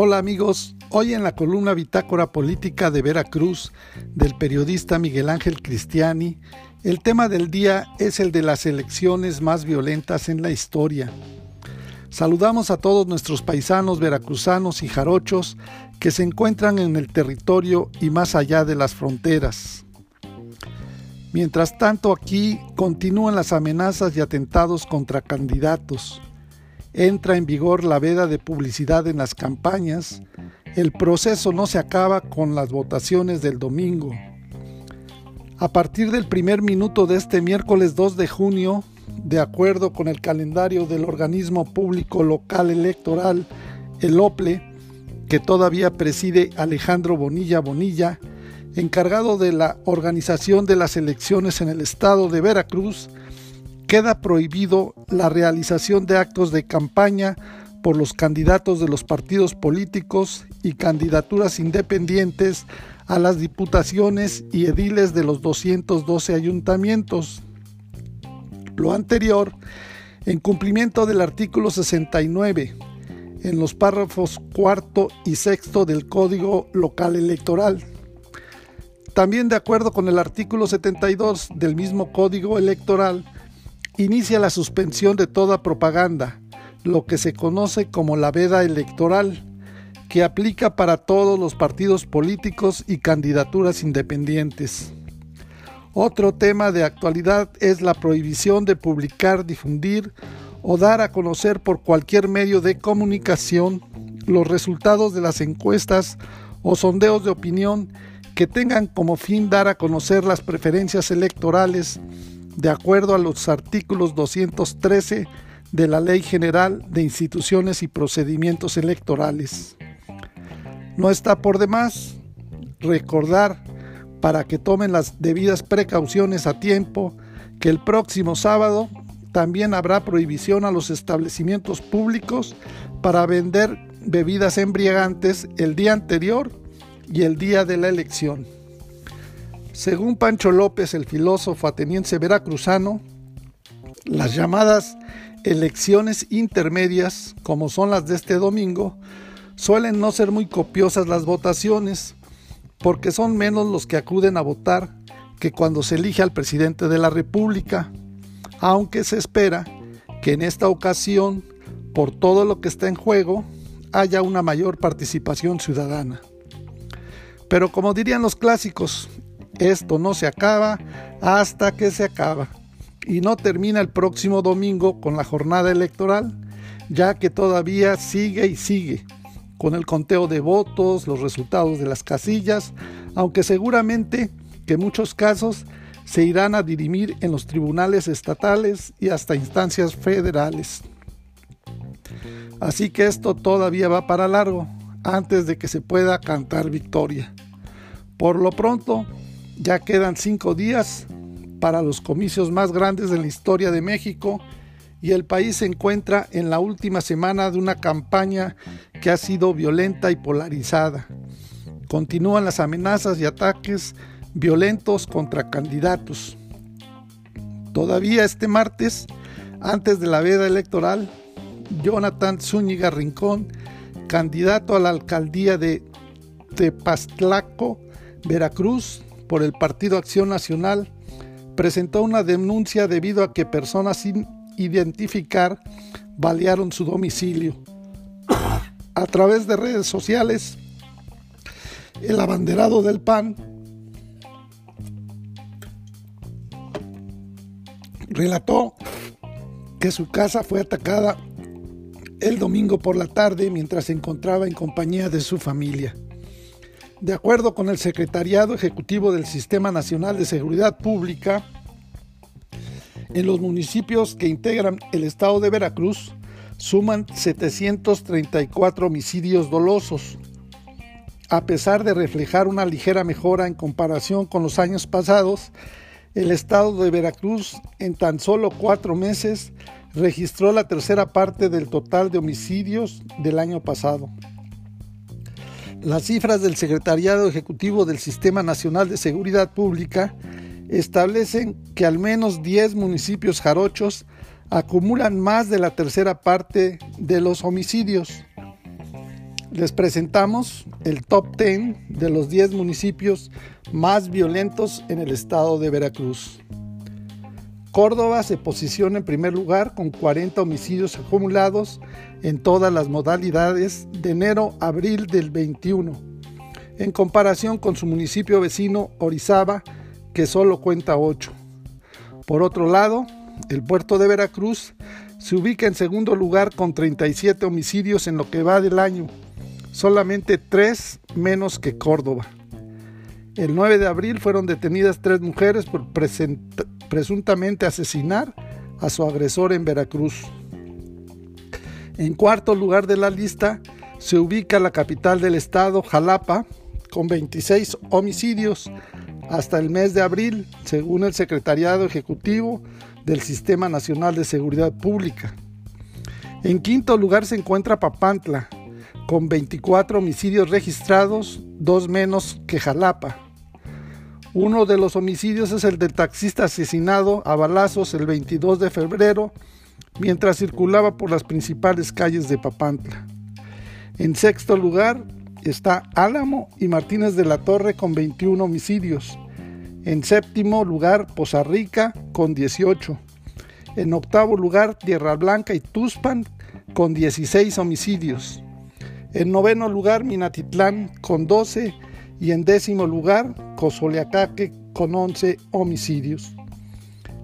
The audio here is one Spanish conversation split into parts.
Hola amigos, hoy en la columna Bitácora Política de Veracruz del periodista Miguel Ángel Cristiani, el tema del día es el de las elecciones más violentas en la historia. Saludamos a todos nuestros paisanos veracruzanos y jarochos que se encuentran en el territorio y más allá de las fronteras. Mientras tanto aquí continúan las amenazas y atentados contra candidatos entra en vigor la veda de publicidad en las campañas, el proceso no se acaba con las votaciones del domingo. A partir del primer minuto de este miércoles 2 de junio, de acuerdo con el calendario del organismo público local electoral, el OPLE, que todavía preside Alejandro Bonilla Bonilla, encargado de la organización de las elecciones en el estado de Veracruz, queda prohibido la realización de actos de campaña por los candidatos de los partidos políticos y candidaturas independientes a las diputaciones y ediles de los 212 ayuntamientos. Lo anterior, en cumplimiento del artículo 69, en los párrafos cuarto y sexto del Código Local Electoral. También de acuerdo con el artículo 72 del mismo Código Electoral, inicia la suspensión de toda propaganda, lo que se conoce como la veda electoral, que aplica para todos los partidos políticos y candidaturas independientes. Otro tema de actualidad es la prohibición de publicar, difundir o dar a conocer por cualquier medio de comunicación los resultados de las encuestas o sondeos de opinión que tengan como fin dar a conocer las preferencias electorales de acuerdo a los artículos 213 de la Ley General de Instituciones y Procedimientos Electorales. No está por demás recordar para que tomen las debidas precauciones a tiempo que el próximo sábado también habrá prohibición a los establecimientos públicos para vender bebidas embriagantes el día anterior y el día de la elección. Según Pancho López, el filósofo ateniense veracruzano, las llamadas elecciones intermedias, como son las de este domingo, suelen no ser muy copiosas las votaciones, porque son menos los que acuden a votar que cuando se elige al presidente de la República, aunque se espera que en esta ocasión, por todo lo que está en juego, haya una mayor participación ciudadana. Pero como dirían los clásicos, esto no se acaba hasta que se acaba y no termina el próximo domingo con la jornada electoral, ya que todavía sigue y sigue con el conteo de votos, los resultados de las casillas, aunque seguramente que muchos casos se irán a dirimir en los tribunales estatales y hasta instancias federales. Así que esto todavía va para largo antes de que se pueda cantar victoria. Por lo pronto, ya quedan cinco días para los comicios más grandes de la historia de México y el país se encuentra en la última semana de una campaña que ha sido violenta y polarizada. Continúan las amenazas y ataques violentos contra candidatos. Todavía este martes, antes de la veda electoral, Jonathan Zúñiga Rincón, candidato a la alcaldía de Tepaztlaco, Veracruz, por el Partido Acción Nacional presentó una denuncia debido a que personas sin identificar balearon su domicilio. A través de redes sociales, el abanderado del PAN relató que su casa fue atacada el domingo por la tarde mientras se encontraba en compañía de su familia. De acuerdo con el Secretariado Ejecutivo del Sistema Nacional de Seguridad Pública, en los municipios que integran el estado de Veracruz suman 734 homicidios dolosos. A pesar de reflejar una ligera mejora en comparación con los años pasados, el estado de Veracruz en tan solo cuatro meses registró la tercera parte del total de homicidios del año pasado. Las cifras del Secretariado Ejecutivo del Sistema Nacional de Seguridad Pública establecen que al menos 10 municipios jarochos acumulan más de la tercera parte de los homicidios. les presentamos el top 10 de los 10 municipios más violentos en el estado de Veracruz. Córdoba se posiciona en primer lugar con 40 homicidios acumulados en todas las modalidades de enero a abril del 21, en comparación con su municipio vecino Orizaba, que solo cuenta 8. Por otro lado, el puerto de Veracruz se ubica en segundo lugar con 37 homicidios en lo que va del año, solamente tres menos que Córdoba. El 9 de abril fueron detenidas tres mujeres por presuntamente asesinar a su agresor en Veracruz. En cuarto lugar de la lista se ubica la capital del estado, Jalapa, con 26 homicidios hasta el mes de abril, según el Secretariado Ejecutivo del Sistema Nacional de Seguridad Pública. En quinto lugar se encuentra Papantla, con 24 homicidios registrados, dos menos que Jalapa. Uno de los homicidios es el del taxista asesinado a balazos el 22 de febrero mientras circulaba por las principales calles de Papantla. En sexto lugar está Álamo y Martínez de la Torre con 21 homicidios. En séptimo lugar Poza Rica con 18. En octavo lugar Tierra Blanca y Tuspan con 16 homicidios. En noveno lugar, Minatitlán con 12 y en décimo lugar, Cozoleacaque con 11 homicidios.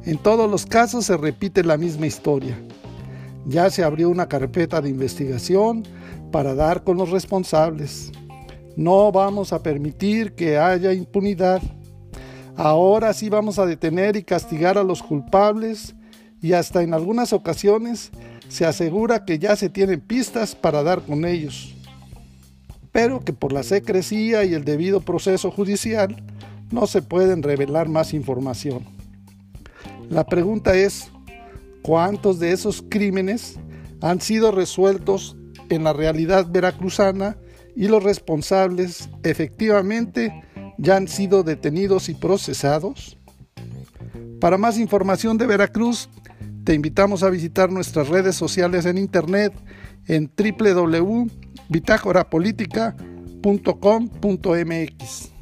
En todos los casos se repite la misma historia. Ya se abrió una carpeta de investigación para dar con los responsables. No vamos a permitir que haya impunidad. Ahora sí vamos a detener y castigar a los culpables y hasta en algunas ocasiones se asegura que ya se tienen pistas para dar con ellos pero que por la secrecía y el debido proceso judicial no se pueden revelar más información. La pregunta es, ¿cuántos de esos crímenes han sido resueltos en la realidad veracruzana y los responsables efectivamente ya han sido detenidos y procesados? Para más información de Veracruz, te invitamos a visitar nuestras redes sociales en internet en www bitácorapolítica.com.mx.